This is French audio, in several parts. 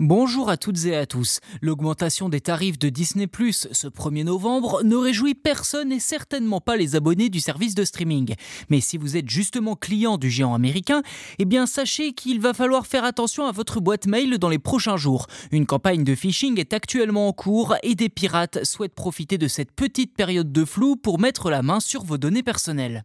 Bonjour à toutes et à tous. L'augmentation des tarifs de Disney Plus ce 1er novembre ne réjouit personne et certainement pas les abonnés du service de streaming. Mais si vous êtes justement client du géant américain, eh bien sachez qu'il va falloir faire attention à votre boîte mail dans les prochains jours. Une campagne de phishing est actuellement en cours et des pirates souhaitent profiter de cette petite période de flou pour mettre la main sur vos données personnelles.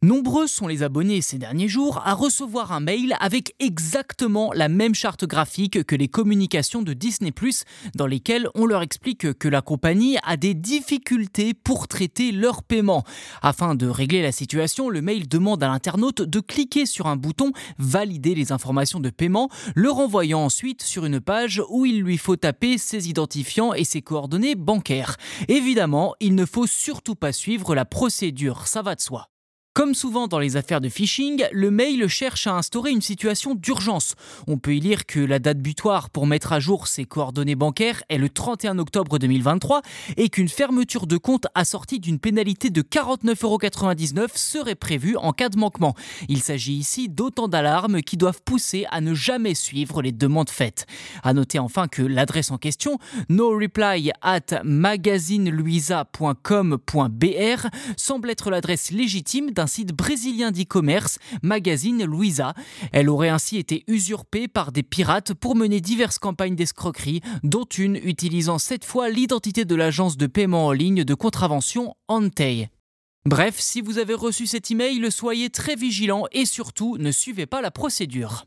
Nombreux sont les abonnés ces derniers jours à recevoir un mail avec exactement la même charte graphique que les communications de Disney ⁇ dans lesquelles on leur explique que la compagnie a des difficultés pour traiter leurs paiements. Afin de régler la situation, le mail demande à l'internaute de cliquer sur un bouton Valider les informations de paiement, le renvoyant ensuite sur une page où il lui faut taper ses identifiants et ses coordonnées bancaires. Évidemment, il ne faut surtout pas suivre la procédure, ça va de soi. Comme souvent dans les affaires de phishing, le mail cherche à instaurer une situation d'urgence. On peut y lire que la date butoir pour mettre à jour ses coordonnées bancaires est le 31 octobre 2023 et qu'une fermeture de compte assortie d'une pénalité de 49,99€ serait prévue en cas de manquement. Il s'agit ici d'autant d'alarmes qui doivent pousser à ne jamais suivre les demandes faites. À noter enfin que l'adresse en question, no reply at magazineluisa.com.br, semble être l'adresse légitime d'un site brésilien d'e-commerce, Magazine Luisa. Elle aurait ainsi été usurpée par des pirates pour mener diverses campagnes d'escroquerie, dont une utilisant cette fois l'identité de l'agence de paiement en ligne de contravention Antei. Bref, si vous avez reçu cet email, soyez très vigilant et surtout ne suivez pas la procédure.